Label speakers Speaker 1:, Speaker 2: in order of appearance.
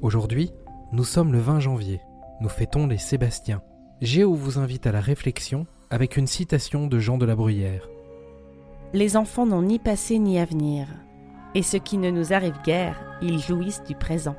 Speaker 1: Aujourd'hui, nous sommes le 20 janvier. Nous fêtons les Sébastiens. Géo vous invite à la réflexion avec une citation de Jean de la Bruyère.
Speaker 2: Les enfants n'ont ni passé ni avenir, et ce qui ne nous arrive guère, ils jouissent du présent.